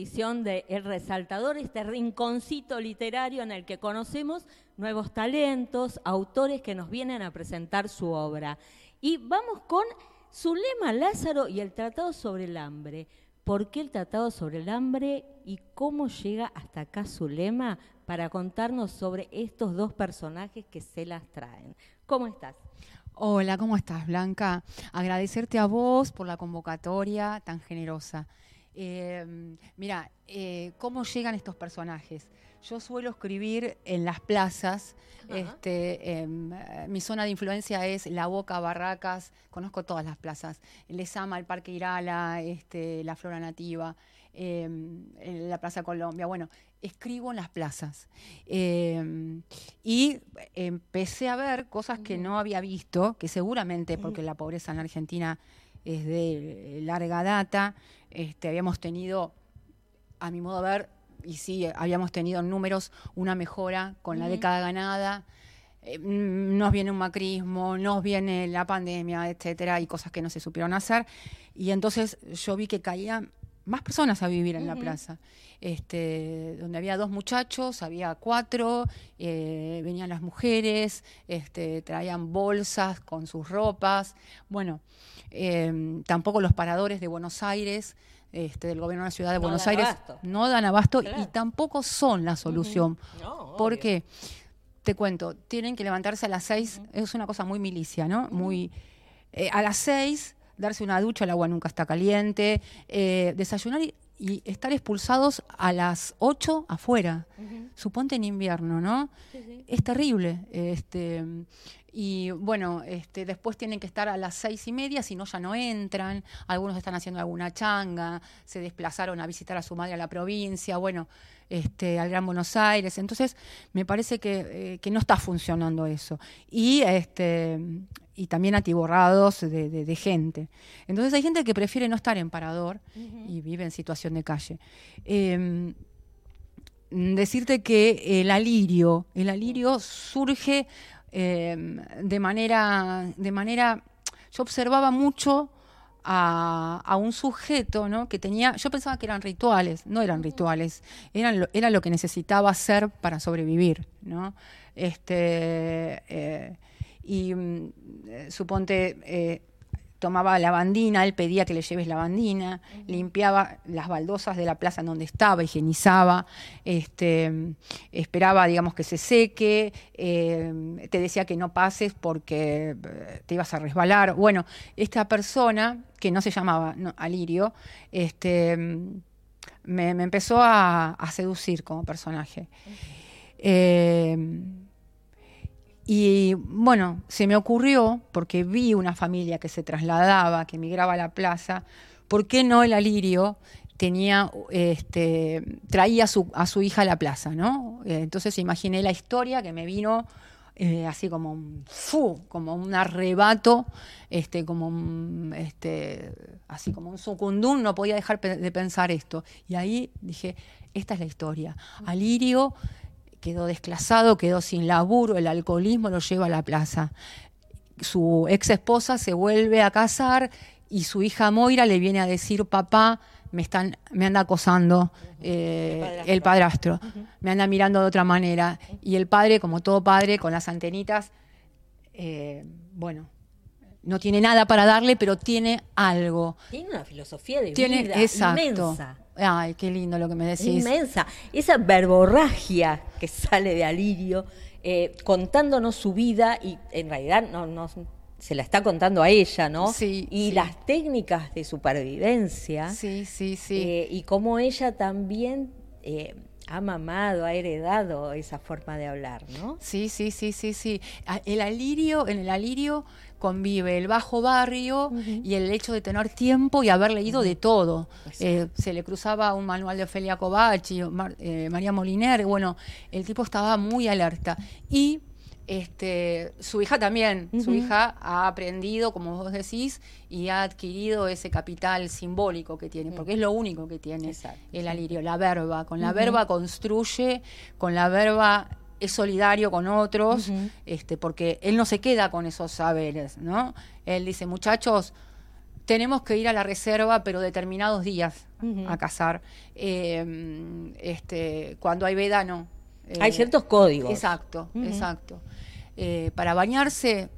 edición de El Resaltador, este rinconcito literario en el que conocemos nuevos talentos, autores que nos vienen a presentar su obra. Y vamos con Zulema Lázaro y el Tratado sobre el Hambre. ¿Por qué el Tratado sobre el Hambre y cómo llega hasta acá Zulema para contarnos sobre estos dos personajes que se las traen? ¿Cómo estás? Hola, ¿cómo estás, Blanca? Agradecerte a vos por la convocatoria tan generosa. Eh, mira, eh, ¿cómo llegan estos personajes? Yo suelo escribir en las plazas. Este, em, mi zona de influencia es La Boca, Barracas, conozco todas las plazas. Les ama el Parque Irala, este, la Flora Nativa, em, la Plaza Colombia. Bueno, escribo en las plazas. Em, y empecé a ver cosas que no había visto, que seguramente, porque la pobreza en Argentina es de larga data, este, habíamos tenido, a mi modo de ver, y sí, habíamos tenido en números una mejora con la década ganada. Eh, nos viene un macrismo, nos viene la pandemia, etcétera, y cosas que no se supieron hacer. Y entonces yo vi que caían más personas a vivir en la plaza. Este, donde había dos muchachos, había cuatro, eh, venían las mujeres, este, traían bolsas con sus ropas. Bueno, eh, tampoco los paradores de Buenos Aires este, del gobierno de la ciudad de Buenos Aires no dan abasto y tampoco son la solución. porque, te cuento, tienen que levantarse a las seis, es una cosa muy milicia, ¿no? Muy. Eh, a las seis, darse una ducha, el agua nunca está caliente, eh, desayunar y, estar expulsados a las ocho afuera. Suponte en invierno, ¿no? Es terrible. Este, y bueno, este, después tienen que estar a las seis y media, si no ya no entran, algunos están haciendo alguna changa, se desplazaron a visitar a su madre a la provincia, bueno, este, al Gran Buenos Aires, entonces me parece que, eh, no está funcionando eso. Y este y también atiborrados de, gente. Entonces hay gente que prefiere no estar en parador y vive en situación de calle. Em, decirte que el alirio, el alirio surge Em, de, manera, de manera, yo observaba mucho a, un sujeto ¿no? que tenía, yo pensaba que eran rituales, no eran rituales, era lo que necesitaba hacer para sobrevivir. ¿no? Este, eh, y mm, eh, suponte, eh, tomaba lavandina, él pedía que le lleves lavandina, limpiaba las baldosas de la plaza en donde estaba, higienizaba, este, esperaba, digamos, que se seque, eh, te decía que no pases porque eh, te ibas a resbalar. Bueno, esta persona, que no se llamaba Alirio, este, me, empezó a, seducir como personaje. Y bueno, se me ocurrió, porque vi una familia que se trasladaba, que migraba a la plaza, ¿por qué no el alirio tenía, este, traía a su, a su hija a la plaza, ¿no? Eh, entonces imaginé la historia que me vino eh, así como un fu, como un arrebato, este, como un, este, así como un sucundún, no podía dejar de pensar esto. Y ahí dije, esta es la historia. Alirio quedó desclasado, quedó sin laburo, el alcoholismo lo lleva a la plaza. Su ex esposa se vuelve a casar y su hija Moira le viene a decir, papá, me, están, me anda acosando eh, el padrastro, me anda mirando de otra manera. Y el padre, como todo padre, con las antenitas, eh, bueno, no tiene nada para darle, pero tiene algo. Tiene una filosofía de tiene, vida inmensa. Ay, qué lindo lo que me decís. Inmensa. Esa verborragia que sale de Alirio, eh, contándonos su vida y en realidad no, se la está contando a ella, ¿no? Sí. Y las técnicas de supervivencia. Sí, sí, sí. Eh, y cómo ella también eh, ha mamado, ha heredado esa forma de hablar, ¿no? Sí, sí, sí, sí, sí. El alirio, en el alirio convive el bajo barrio y el hecho de tener tiempo y haber leído de todo. Eh, se le cruzaba un manual de Ofelia Kovacs eh, María Moliner, bueno, el tipo estaba muy alerta. Y este, su hija también, su hija ha aprendido, como vos decís, y ha adquirido ese capital simbólico que tiene, porque es lo único que tiene el alirio, la verba. Con la verba construye, con la verba es solidario con otros, este, porque él no se queda con esos saberes, ¿no? Él dice, muchachos, tenemos que ir a la reserva, pero determinados días a cazar. Eh, este, cuando hay veda, no. hay ciertos códigos. Exacto, exacto. para bañarse,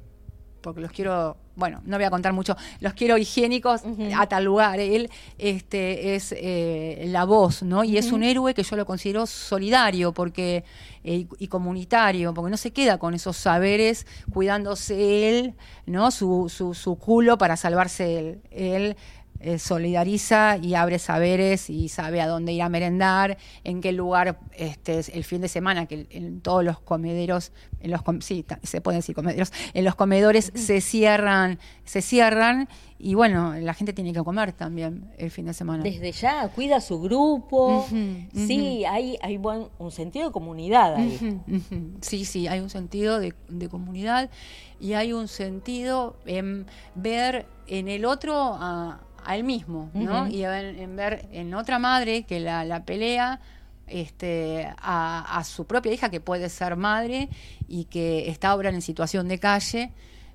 porque los quiero bueno, no voy a contar mucho, los quiero higiénicos a tal lugar. Él este, es eh, la voz, ¿no? Y es un héroe que yo lo considero solidario porque eh, y comunitario, porque no se queda con esos saberes cuidándose él, ¿no? Su, su, su culo para salvarse él. Él eh, solidariza y abre saberes y sabe a dónde ir a merendar, en qué lugar este, el fin de semana, que en todos los comederos, en los sí, se pueden decir comederos, en los comedores se cierran, se cierran y bueno, la gente tiene que comer también el fin de semana. Desde ya, cuida su grupo. Sí, hay, hay buen, un sentido de comunidad ahí. Sí, sí, hay un sentido de, comunidad y hay un sentido en ver en el otro a a él mismo, ¿no? Y en, ver en otra madre que la, pelea este, a, su propia hija, que puede ser madre y que está ahora en situación de calle,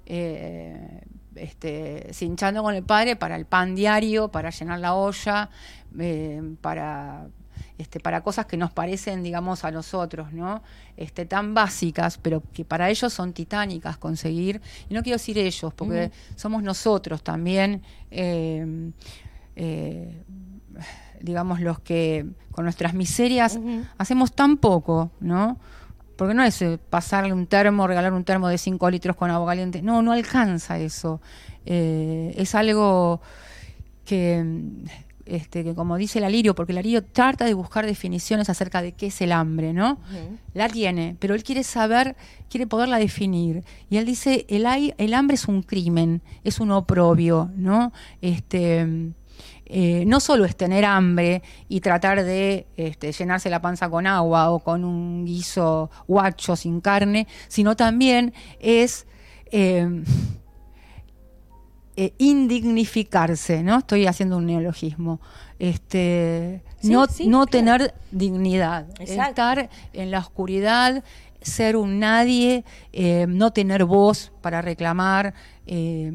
eh, este, cinchando con el padre para el pan diario, para llenar la olla, eh, para este, para cosas que nos parecen, digamos, a nosotros, ¿no? Este, tan básicas, pero que para ellos son titánicas conseguir. Y no quiero decir ellos, porque somos nosotros también, eh, eh, digamos, los que con nuestras miserias hacemos tan poco, ¿no? Porque no es eh, pasarle un termo, regalar un termo de 5 litros con agua caliente. No, no alcanza eso. es algo que este, que como dice el Alirio, porque el Alirio trata de buscar definiciones acerca de qué es el hambre, ¿no? La tiene, pero él quiere saber, quiere poderla definir. Y él dice, el, el hambre es un crimen, es un oprobio, ¿no? Este, eh, no solo es tener hambre y tratar de este, llenarse la panza con agua o con un guiso guacho sin carne, sino también es... Eh, eh, indignificarse, ¿no? Estoy haciendo un neologismo. Este, no, no tener dignidad, estar en la oscuridad, ser un nadie, eh, no tener voz para reclamar, eh,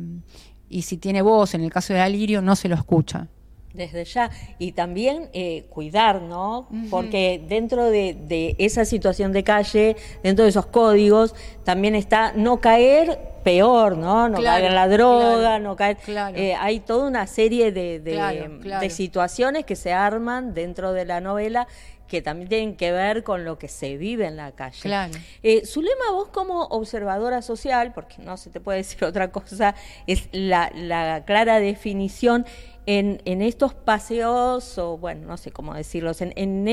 y si tiene voz, en el caso de Alirio, no se lo escucha desde ya. Y también eh, cuidar, ¿no? Porque dentro de, esa situación de calle, dentro de esos códigos, también está no caer peor, ¿no? No caer en la droga, no caer... Eh, hay toda una serie de, de, situaciones que se arman dentro de la novela que también tienen que ver con lo que se vive en la calle. Claro. Eh, Zulema, vos como observadora social, porque no se te puede decir otra cosa, es la, la clara definición en, en estos paseos, o bueno, no sé cómo decirlos, en, en,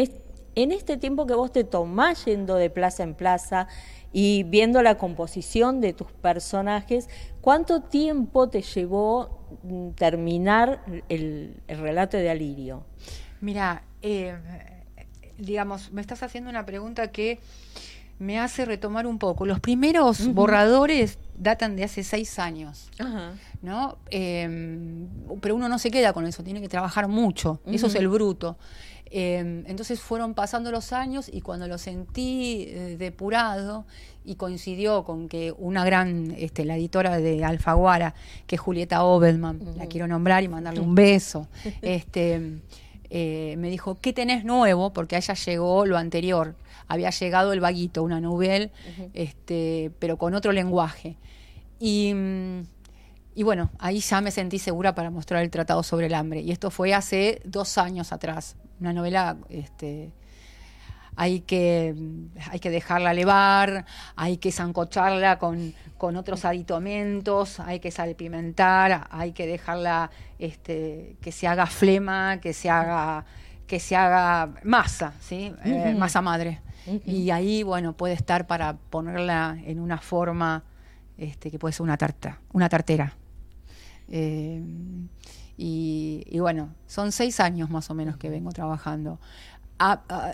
este tiempo que vos te tomás yendo de plaza en plaza y viendo la composición de tus personajes, ¿cuánto tiempo te llevó mm, terminar el, relato de Alirio? Mira, eh, digamos, me estás haciendo una pregunta que me hace retomar un poco. Los primeros borradores datan de hace seis años, ¿no? Em, pero uno no se queda con eso, tiene que trabajar mucho. Eso es el bruto. Em, entonces fueron pasando los años y cuando lo sentí eh, depurado y coincidió con que una gran, este, la editora de Alfaguara, que es Julieta Obelman, la quiero nombrar y mandarle un beso, este, eh, me dijo, ¿qué tenés nuevo? Porque a ella llegó lo anterior había llegado el vaguito, una novela, este, pero con otro lenguaje. Y, y, bueno, ahí ya me sentí segura para mostrar el Tratado sobre el Hambre. Y esto fue hace dos años atrás. Una novela este, hay que, hay que dejarla levar, hay que zancocharla con, con otros aditamentos, hay que salpimentar, hay que dejarla este, que se haga flema, que se haga, que se haga masa, ¿sí? Eh, masa madre. Y ahí, bueno, puede estar para ponerla en una forma este, que puede ser una tarta, una tartera. Eh, y, bueno, son seis años más o menos que vengo trabajando.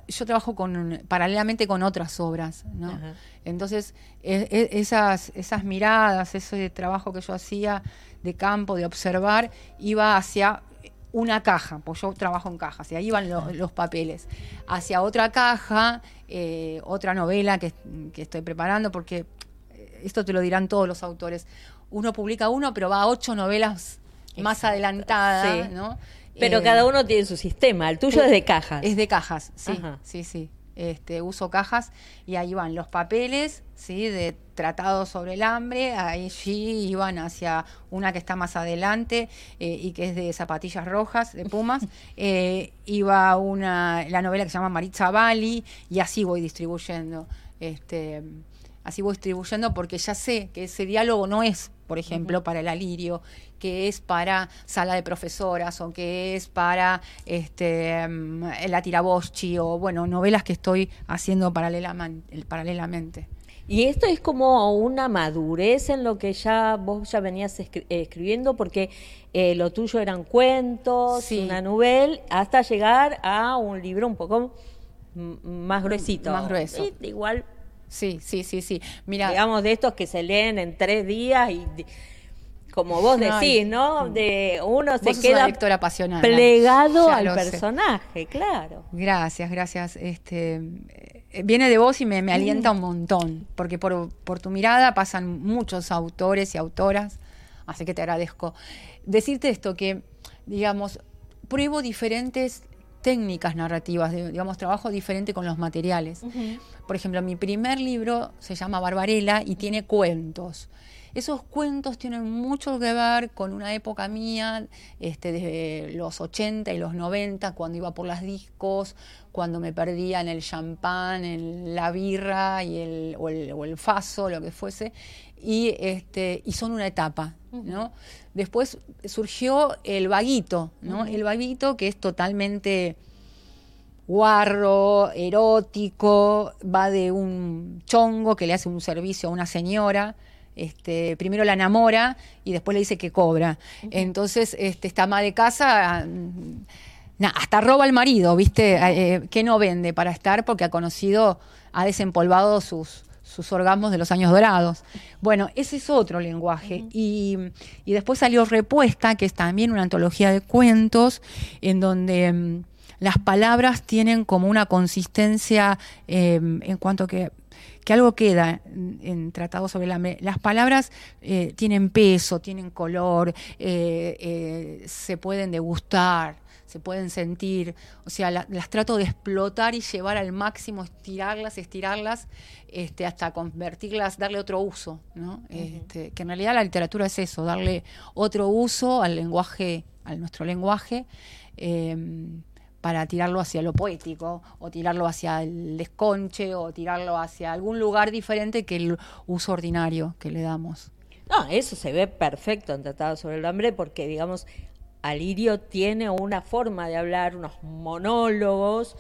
Yo trabajo con, paralelamente con otras obras, ¿no? Entonces, e, e, esas, esas miradas, ese trabajo que yo hacía de campo, de observar, iba hacia una caja, pues yo trabajo en cajas, y ahí van los papeles, hacia otra caja, eh, otra novela que, estoy preparando, porque eh, esto te lo dirán todos los autores. Uno publica uno, pero va a ocho novelas más adelantada, ¿no? Pero Eh, cada uno tiene su sistema. El tuyo es de cajas. Es de cajas, sí, Ajá. sí, sí. Este, uso cajas y ahí van los papeles, sí, de tratados sobre el hambre. Ahí sí iban hacia una que está más adelante eh, y que es de zapatillas rojas, de Pumas. Eh, iba una, la novela que se llama Maritza Bali y así voy distribuyendo. Este, así voy distribuyendo porque ya sé que ese diálogo no es, por ejemplo, para el alirio, que es para sala de profesoras o que es para este mm, la tiraboschi o bueno, novelas que estoy haciendo paralelamente. Y esto es como una madurez en lo que ya vos ya venías escri- escribiendo, porque eh, lo tuyo eran cuentos, Sí. una novela, hasta llegar a un libro un poco más gruesito. Más grueso. Y igual, Sí, sí, sí, sí. Mira, digamos, de estos que se leen en tres días y como vos decís. ¿no? De uno se queda plegado Ya al sé. personaje, claro. Gracias, gracias. Este, eh, viene de vos y me, me alienta un montón, porque por, por tu mirada pasan muchos autores y autoras, así que te agradezco. Decirte esto, que, digamos, pruebo diferentes técnicas narrativas, de- digamos, trabajo diferente con los materiales. Por ejemplo, mi primer libro se llama Barbarella y tiene cuentos. Esos cuentos tienen mucho que ver con una época mía, este, desde los 80 y los 90, cuando iba por las discos, cuando me perdía en el champán, en la birra y el, o, el, o el faso, lo que fuese, y, este, y son una etapa. ¿no? Después surgió el vaguito, ¿no? el vaguito que es totalmente guarro, erótico, va de un chongo que le hace un servicio a una señora, este, primero la enamora y después le dice que cobra. Entonces, este, esta ama de casa, mm, hasta roba al marido, ¿viste? Eh, que no vende para estar porque ha conocido, ha desempolvado sus, sus orgasmos de los años dorados. Bueno, ese es otro lenguaje. y, y después salió Repuesta, que es también una antología de cuentos, en donde mm, las palabras tienen como una consistencia eh, en cuanto que que algo queda en, en Tratado sobre el hambre. Las palabras eh, tienen peso, tienen color, eh, eh, se pueden degustar, se pueden sentir. O sea, la- las trato de explotar y llevar al máximo, estirarlas, estirarlas, este, hasta convertirlas, darle otro uso. ¿no? Este, que en realidad la literatura es eso, darle otro uso al lenguaje, a nuestro lenguaje. eh, para tirarlo hacia lo poético, o tirarlo hacia el desconche, o tirarlo hacia algún lugar diferente que el uso ordinario que le damos. No, eso se ve perfecto en Tratado sobre el Hambre porque, digamos, Alirio tiene una forma de hablar, unos monólogos,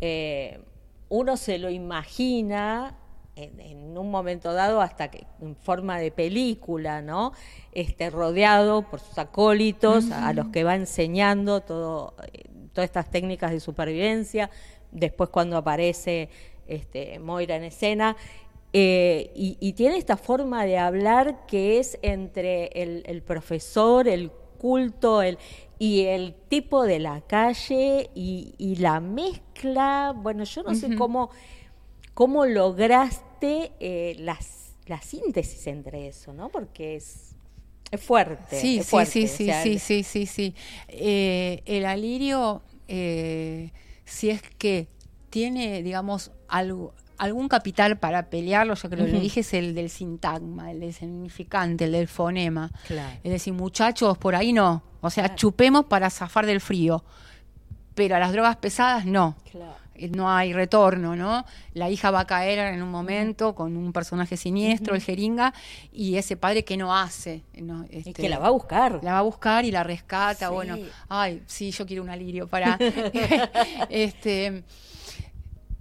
eh, uno se lo imagina en, en un momento dado hasta que en forma de película, ¿no? Este, rodeado por sus acólitos, a los que va enseñando todo, eh, todas estas técnicas de supervivencia, después cuando aparece este, Moira en escena, eh, y, y tiene esta forma de hablar que es entre el, el profesor, el culto, el, y el tipo de la calle y, y la mezcla. Bueno, yo no sé cómo, cómo lograste eh, las, la síntesis entre eso, ¿no? Porque es, es fuerte. Sí, es sí, fuerte, sí, o sí, sea, sí, sí, sí, sí. Eh, el alirio, eh, si es que tiene, digamos, algo, algún capital para pelearlo, yo creo que lo dije, es el del sintagma, el del significante, el del fonema. Claro. Es decir, muchachos, por ahí no. O sea, Claro. chupemos para zafar del frío. Pero a las drogas pesadas no. Claro. Eh, No hay retorno, ¿no? La hija va a caer en un momento con un personaje siniestro, el jeringa, y ese padre que no hace. ¿no? Y Este, que la va a buscar. la va a buscar y la rescata. Sí. Bueno, ay, sí, yo quiero un alirio para. este,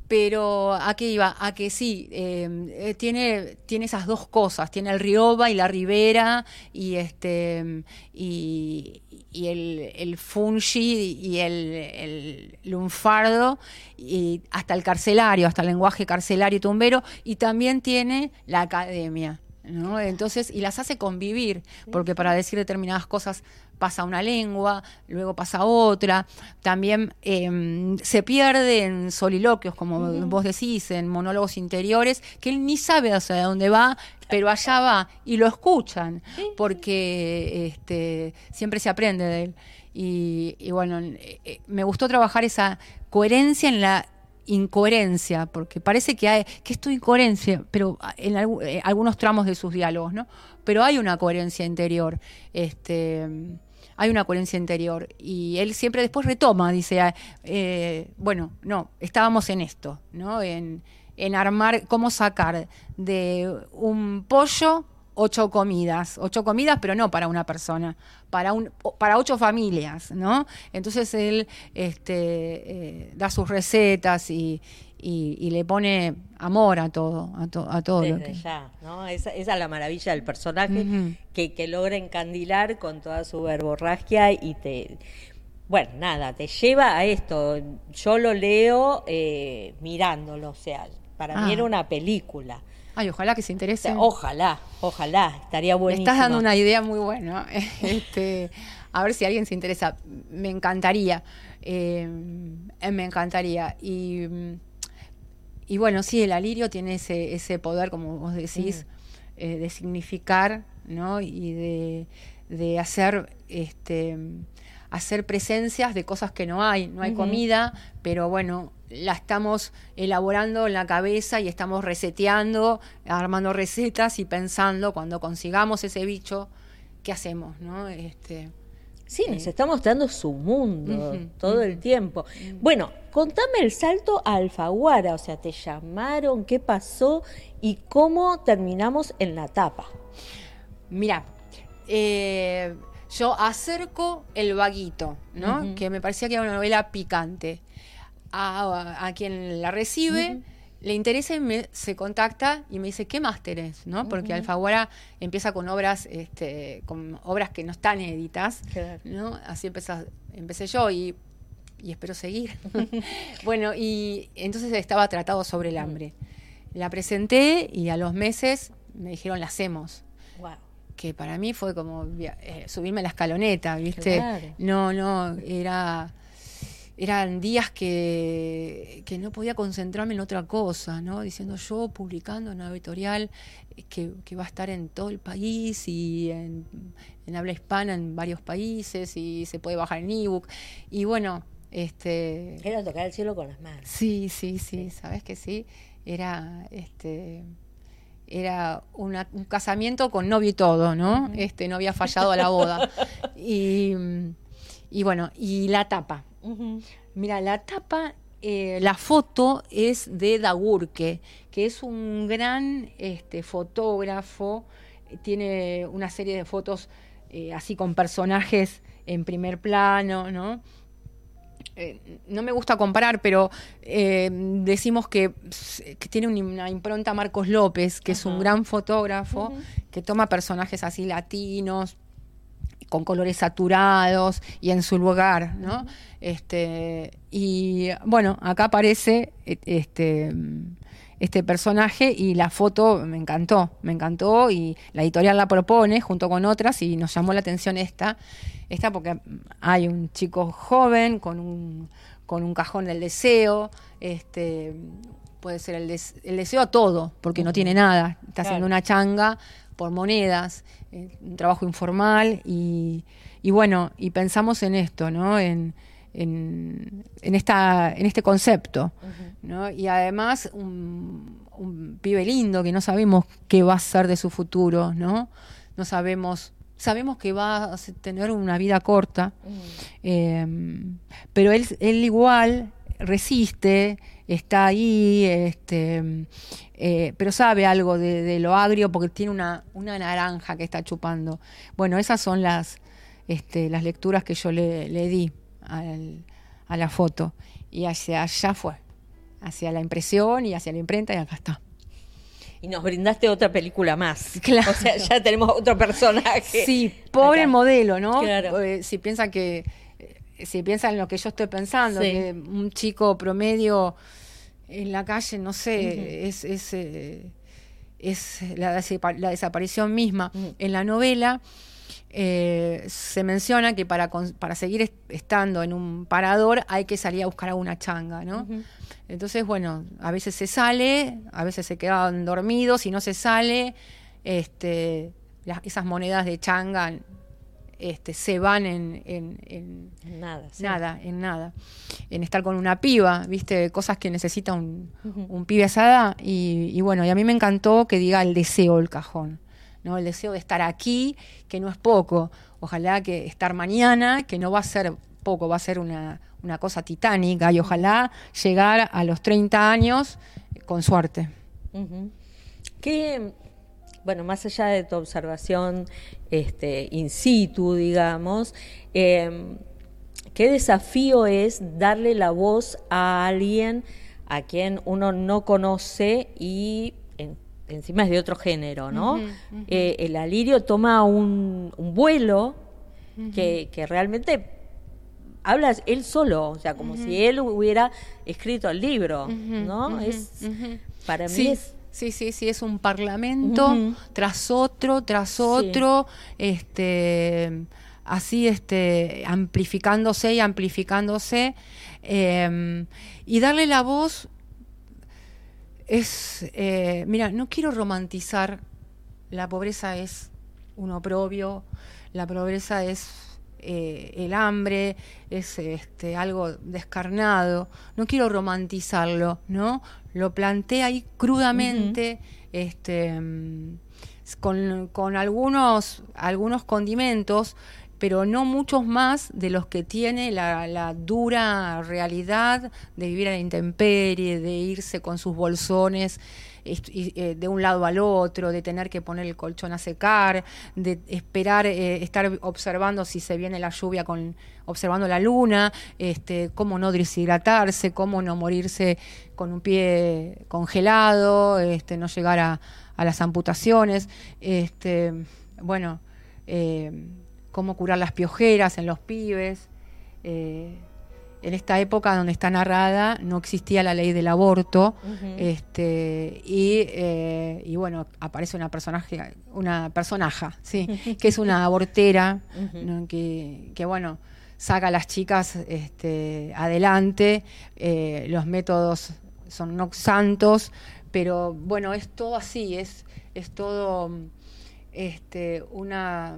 pero a qué iba, a que sí, eh, eh, tiene, tiene esas dos cosas, tiene el Rioba y la Ribera y este y, y el, el fungi y el, el lunfardo y hasta el carcelario, hasta el lenguaje carcelario y tumbero, y también tiene la academia. ¿no? Entonces, y las hace convivir, porque para decir determinadas cosas pasa una lengua, luego pasa otra, también em, se pierde en soliloquios, como vos decís, en monólogos interiores, que él ni sabe hacia dónde va, pero allá va y lo escuchan, porque este, siempre se aprende de él. Y, y bueno, eh, eh, me gustó trabajar esa coherencia en la incoherencia, porque parece que hay que esto incoherencia, pero en eh, algunos tramos de sus diálogos, ¿no? Pero hay una coherencia interior, este, hay una coherencia interior y él siempre después retoma, dice, ah, eh, bueno, no, estábamos en esto, ¿no? En, en armar, cómo sacar de un pollo ocho comidas, ocho comidas, pero no para una persona, para un, para ocho familias, ¿no? Entonces él este, eh, da sus recetas y, y, le pone amor a todo, a, a todo lo que... ya, ¿no? Esa, esa, es la maravilla del personaje que, que logra encandilar con toda su verborragia y te bueno, nada, te lleva a esto. Yo lo leo eh, mirándolo, o sea, para mí ah. era una película. Ay, ojalá que se interese. ojalá, ojalá, estaría buenísimo. Me estás dando una idea muy buena. Este, a ver si alguien se interesa. Me encantaría. Eh, me encantaría. Y, y bueno, sí, el alirio tiene ese, ese poder, como vos decís, mm. eh, de significar, ¿no? Y de, de hacer este hacer presencias de cosas que no hay. No hay comida, pero bueno, la estamos elaborando en la cabeza y estamos reseteando, armando recetas y pensando cuando consigamos ese bicho, ¿qué hacemos? ¿no? Este, sí, nos eh, está mostrando su mundo todo el tiempo. Bueno, contame el salto a Alfaguara, o sea, te llamaron, qué pasó y cómo terminamos en la tapa. Mira, eh, yo acerco el vaguito, ¿no? Que me parecía que era una novela picante a, quien la recibe. Le interesa y me, se contacta y me dice, ¿qué más tenés? ¿no? Porque Alfaguara empieza con obras, este, con obras que no están editas, ¿no? Así empecé yo y, espero seguir. bueno, y entonces estaba tratado sobre el hambre. La presenté y a los meses me dijeron, la hacemos. Que para mí fue como eh, subirme a la escaloneta, ¿viste? No, no, era eran días que, no podía concentrarme en otra cosa, ¿no? Diciendo yo publicando una editorial que, va a estar en todo el país y en, habla hispana en varios países y se puede bajar en ebook. Y bueno, este. Era tocar el cielo con las manos. Sí, sí, sí, sabes que sí. Era este era un casamiento con novio y todo, ¿no? Este, no había fallado a la boda. y, y bueno, y la tapa. Mira, la tapa, eh, la foto es de Dagurke, que es un gran este, fotógrafo, tiene una serie de fotos eh, así con personajes en primer plano, ¿no? Eh, no me gusta comparar, pero decimos que, tiene una impronta Marcos López, que es un gran fotógrafo, que toma personajes así latinos, con colores saturados y en su lugar, ¿no? Este, y bueno, acá aparece e, este, este personaje y la foto me encantó, me encantó y la editorial la propone junto con otras y nos llamó la atención esta, esta porque hay un chico joven con un, con un cajón del deseo, este, puede ser el, deseo a todo, porque no tiene nada, está haciendo una changa por monedas, eh, un trabajo informal y, bueno, y pensamos en esto, ¿no? En, en, esta, en este concepto, ¿no? Y además un, pibe lindo que no sabemos qué va a ser de su futuro, ¿no? No sabemos sabemos que va a tener una vida corta, em, pero él, él igual resiste, está ahí, este, eh, pero sabe algo de, lo agrio porque tiene una, una, naranja que está chupando. Bueno, esas son las, este, las lecturas que yo le, di a la foto. Y hacia allá fue, hacia la impresión y hacia la imprenta y acá está. Y nos brindaste otra película más. Claro. O sea, ya tenemos otro personaje. Sí, pobre modelo, ¿no? Claro. Eh, si piensa que si piensan en lo que yo estoy pensando, que un chico promedio en la calle, no sé, es, es, eh, es la, desaparición misma. En la novela eh, se menciona que para, para seguir estando en un parador hay que salir a buscar a una changa, ¿no? Entonces, bueno, a veces se sale, a veces se quedan dormidos y no se sale, este, esas monedas de changa este, se van en, en, nada, nada, en nada, en estar con una piba, viste, cosas que necesita un, un pibe asada y, y, bueno, y a mí me encantó que diga el deseo del cajón, ¿no? El deseo de estar aquí, que no es poco, ojalá que estar mañana, que no va a ser poco, va a ser una, una cosa titánica. Y ojalá llegar a los 30 años con suerte. ¿Qué, bueno, más allá de tu observación este, in situ, digamos, em, ¿qué desafío es darle la voz a alguien a quien uno no conoce y encima es de otro género, ¿no? Eh, el alirio toma un, vuelo que, que realmente habla él solo, o sea, como si él hubiera escrito el libro, ¿no? es para mí es Sí, sí, sí, es un parlamento tras otro, tras otro, este, así, este, amplificándose y amplificándose, em, y darle la voz es, eh, mira, no quiero romantizar, la pobreza es un oprobio, la pobreza es eh, el hambre, es este, algo descarnado. No quiero romantizarlo, ¿no? Lo plantea ahí crudamente, este, con, con, algunos, algunos condimentos, pero no muchos más de los que tiene la, la, dura realidad de vivir a la intemperie, de irse con sus bolsones de un lado al otro, de tener que poner el colchón a secar, de esperar, eh, estar observando si se viene la lluvia con observando la luna, este, cómo no deshidratarse, cómo no morirse con un pie congelado, este, no llegar a, las amputaciones, este, bueno, eh, cómo curar las piojeras en los pibes en esta época donde está narrada no existía la ley del aborto este, eh, y, bueno aparece una personaje una personaja sí que es una abortera que, bueno saca a las chicas este, adelante eh, los métodos son no santos pero bueno es todo así es es todo este, una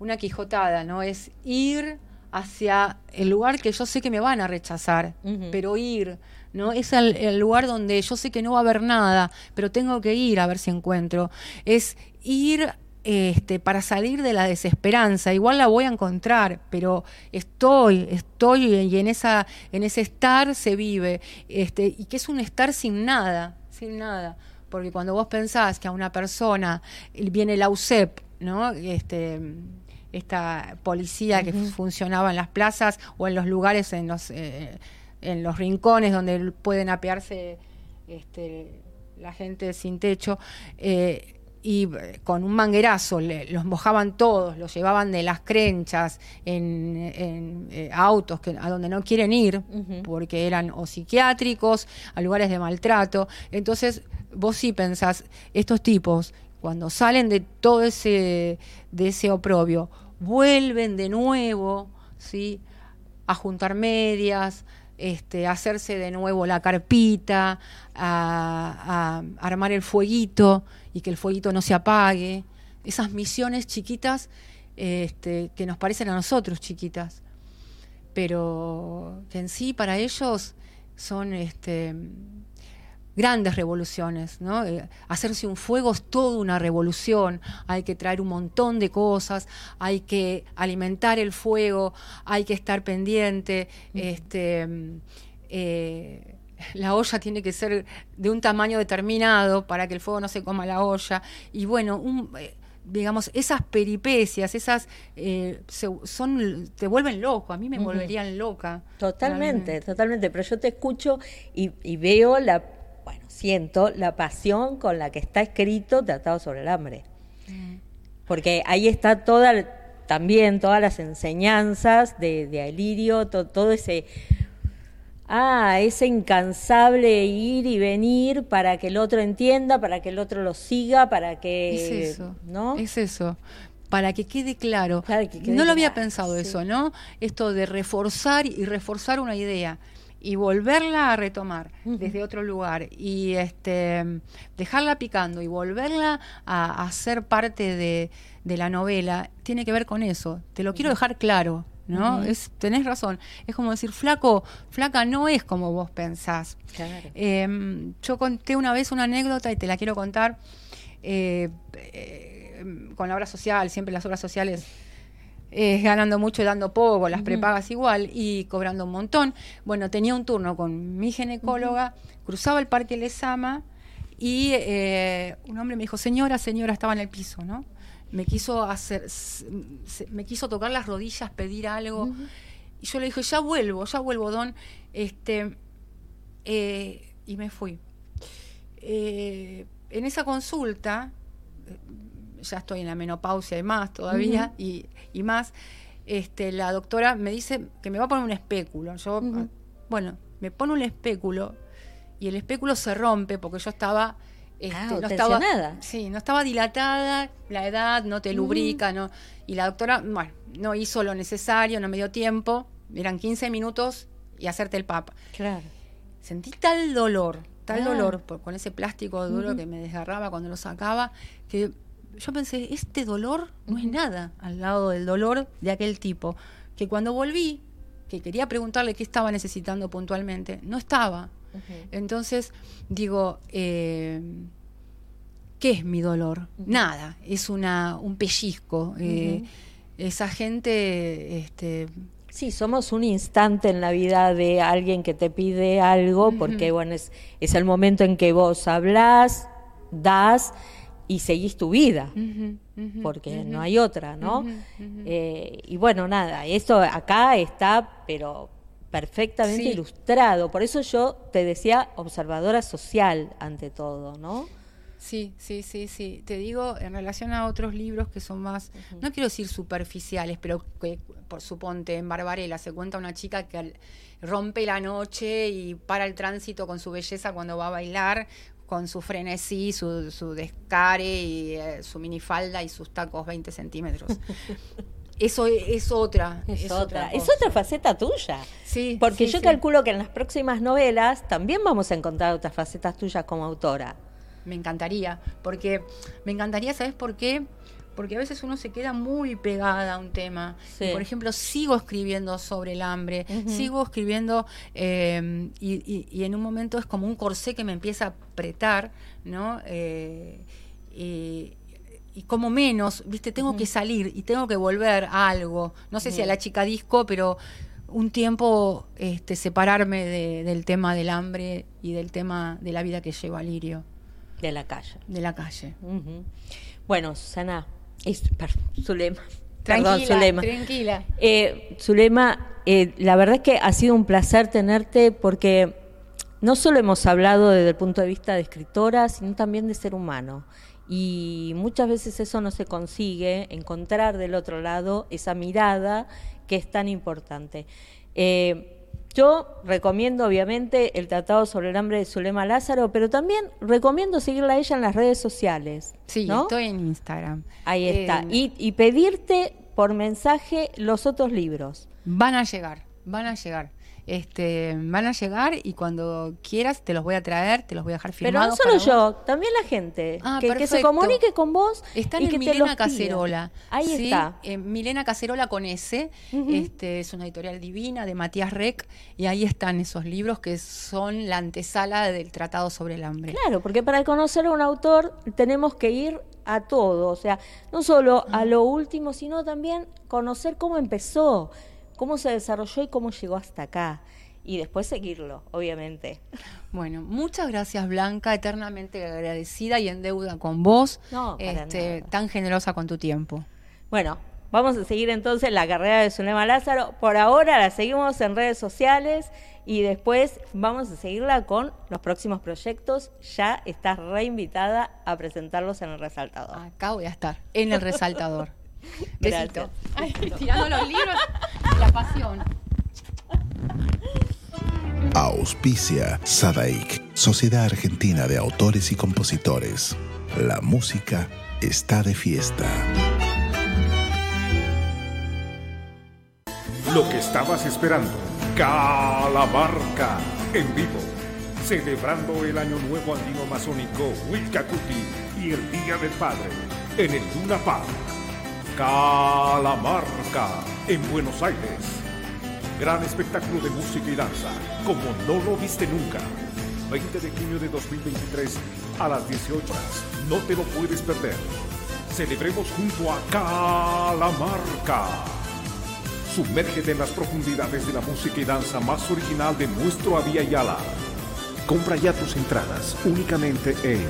una quijotada no es ir hacia el lugar que yo sé que me van a rechazar, pero ir, ¿no? Es el, lugar donde yo sé que no va a haber nada, pero tengo que ir a ver si encuentro. Es ir este, para salir de la desesperanza. Igual la voy a encontrar, pero estoy, estoy y en esa, en ese estar se vive, este, y que es un estar sin nada, sin nada. Porque cuando vos pensás que a una persona viene la USEP, ¿no? Este, esta policía que funcionaba en las plazas o en los lugares, en los, eh, en los rincones donde pueden apearse este, la gente sin techo. Eh, y con un manguerazo los mojaban todos, los llevaban de las crenchas en, eh, autos que, a donde no quieren ir, porque eran o psiquiátricos, a lugares de maltrato. Entonces, vos sí pensás, estos tipos cuando salen de todo ese, de ese oprobio, vuelven de nuevo, ¿sí? a juntar medias, este, hacerse de nuevo la carpita, a, armar el fueguito y que el fueguito no se apague. Esas misiones chiquitas este, que nos parecen a nosotros chiquitas, pero que en sí para ellos son este, grandes revoluciones, ¿no? Eh, hacerse un fuego es toda una revolución, hay que traer un montón de cosas, hay que alimentar el fuego, hay que estar pendiente, este, eh, la olla tiene que ser de un tamaño determinado para que el fuego no se coma la olla, y bueno, eh, digamos, esas peripecias, esas son, te vuelven loco, a mí me volverían loca. Totalmente, totalmente, pero yo te escucho y veo la siento la pasión con la que está escrito Tratado sobre el hambre. Porque ahí está toda, también todas las enseñanzas de, de Alirio, todo ese a ese incansable ir y venir para que el otro entienda, para que el otro lo siga, para que... Es eso, ¿no? Es eso para que quede claro. Claro, que quede no lo había claro, pensado sí. eso, ¿no? Esto de reforzar y reforzar una idea y volverla a retomar desde otro lugar y este dejarla picando y volverla a, a ser parte de, de la novela tiene que ver con eso. Te lo quiero dejar claro, ¿no? es, tenés razón. Es como decir, flaco, flaca no es como vos pensás. Claro. Eh, yo conté una vez una anécdota y te la quiero contar. eh, eh, con la obra social, siempre las obras sociales es ganando mucho y dando poco, las prepagas igual y cobrando un montón. Bueno, tenía un turno con mi ginecóloga, cruzaba el Parque Lesama y eh, un hombre me dijo, señora, señora, estaba en el piso, ¿no? Me quiso hacer, se- me quiso tocar las rodillas, pedir algo. Y yo le dije, ya vuelvo, ya vuelvo, don. Este, eh, y me fui. Eh, en esa consulta, eh, ya estoy en la menopausia y más todavía, y, y más, este, la doctora me dice que me va a poner un espéculo. Yo, ah, bueno, me pone un espéculo y el espéculo se rompe porque yo estaba... este, Ah, no estaba, sí, no estaba dilatada, la edad no te lubrica, no, y la doctora, bueno, no hizo lo necesario, no me dio tiempo, eran 15 minutos y hacerte el papa Claro. sentí tal dolor, tal Ah. dolor por- con ese plástico duro que me desgarraba cuando lo sacaba, que yo pensé, este dolor no es nada al lado del dolor de aquel tipo, que cuando volví, que quería preguntarle qué estaba necesitando puntualmente, no estaba. Entonces digo, eh, ¿qué es mi dolor? Nada, es una, un pellizco. eh, Esa gente, este, Sí, somos un instante en la vida de alguien que te pide algo, porque bueno, es, es el momento en que vos hablás, das y seguís tu vida, porque no hay otra, ¿no? Eh, y bueno, nada, esto acá está, pero perfectamente Sí. ilustrado. Por eso yo te decía observadora social ante todo, ¿no? Sí, sí, sí, sí. Te digo, en relación a otros libros que son más, no quiero decir superficiales, pero que, por suponte, en Barbarella se cuenta una chica que al- rompe la noche y para el tránsito con su belleza cuando va a bailar, con su frenesí, su, su descare y eh, su minifalda y sus tacos 20 centímetros. Eso es otra. Es, otra, es otra faceta tuya. Sí, Porque sí, yo sí. calculo que en las próximas novelas también vamos a encontrar otras facetas tuyas como autora. Me encantaría, porque me encantaría, ¿sabes por qué? Porque a veces uno se queda muy pegada a un tema. Sí. Por ejemplo, sigo escribiendo sobre el hambre, sigo escribiendo eh, y, y- y en un momento es como un corsé que me empieza a apretar, ¿no? Eh, y, y como menos, ¿viste? Tengo que salir y tengo que volver a algo. No sé si a la chica disco, pero un tiempo este, separarme de- del tema del hambre y del tema de la vida que lleva Lirio De la calle. de la calle. Bueno, Susana, es, per- Zulema. Tranquila, Perdón, Zulema. tranquila. Eh, Zulema, eh, la verdad es que ha sido un placer tenerte porque no solo hemos hablado desde el punto de vista de escritora, sino también de ser humano. Y muchas veces eso no se consigue, encontrar del otro lado esa mirada que es tan importante. Eh, yo recomiendo, obviamente, el Tratado sobre el Hambre de Zulema Lázaro, pero también recomiendo seguirla a ella en las redes sociales. Sí, ¿no? estoy en Instagram. Ahí está. Eh, Y, y pedirte por mensaje los otros libros. Van a llegar, van a llegar. Este, van a llegar y cuando quieras te los voy a traer, te los voy a dejar Pero no firmados. solo vos. yo, también la gente. Ah, que, que se comunique con vos. Están y en que Milena. Cacerola. Ahí ¿sí? está. En Milena Cacerola con S. Este, es una editorial divina de Matías Rec. Y ahí están esos libros que son la antesala del Tratado sobre el Hambre. Claro, porque para conocer a un autor tenemos que ir a todo, o sea, no solo a lo último, sino también conocer cómo empezó, cómo se desarrolló y cómo llegó hasta acá. Y después seguirlo, obviamente. Bueno, muchas gracias Blanca, eternamente agradecida y en deuda con vos, No, este, tan generosa con tu tiempo. Bueno, vamos a seguir entonces la carrera de Zulema Lázaro. Por ahora la seguimos en redes sociales y después vamos a seguirla con los próximos proyectos. Ya estás reinvitada a presentarlos en el resaltador. Acá voy a estar, en el resaltador. Gracias. Besito. Ay, tirando los libros, la pasión. Auspicia Sadaik, Sociedad Argentina de Autores y Compositores. La música está de fiesta. Lo que estabas esperando. Calamarca en vivo. Celebrando el Año Nuevo Andino Masónico Wilcacuti y el Día del Padre en el Luna Park. Calamarca en Buenos Aires. Gran espectáculo de música y danza, como no lo viste nunca. 20 de junio de 2023 a las 18 horas. No te lo puedes perder. Celebremos junto a Calamarca. Sumérgete en las profundidades de la música y danza más original de nuestro Avia Yala. Compra ya tus entradas únicamente en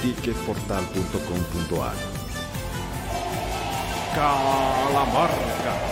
ticketportal.com.ar. Calamarca.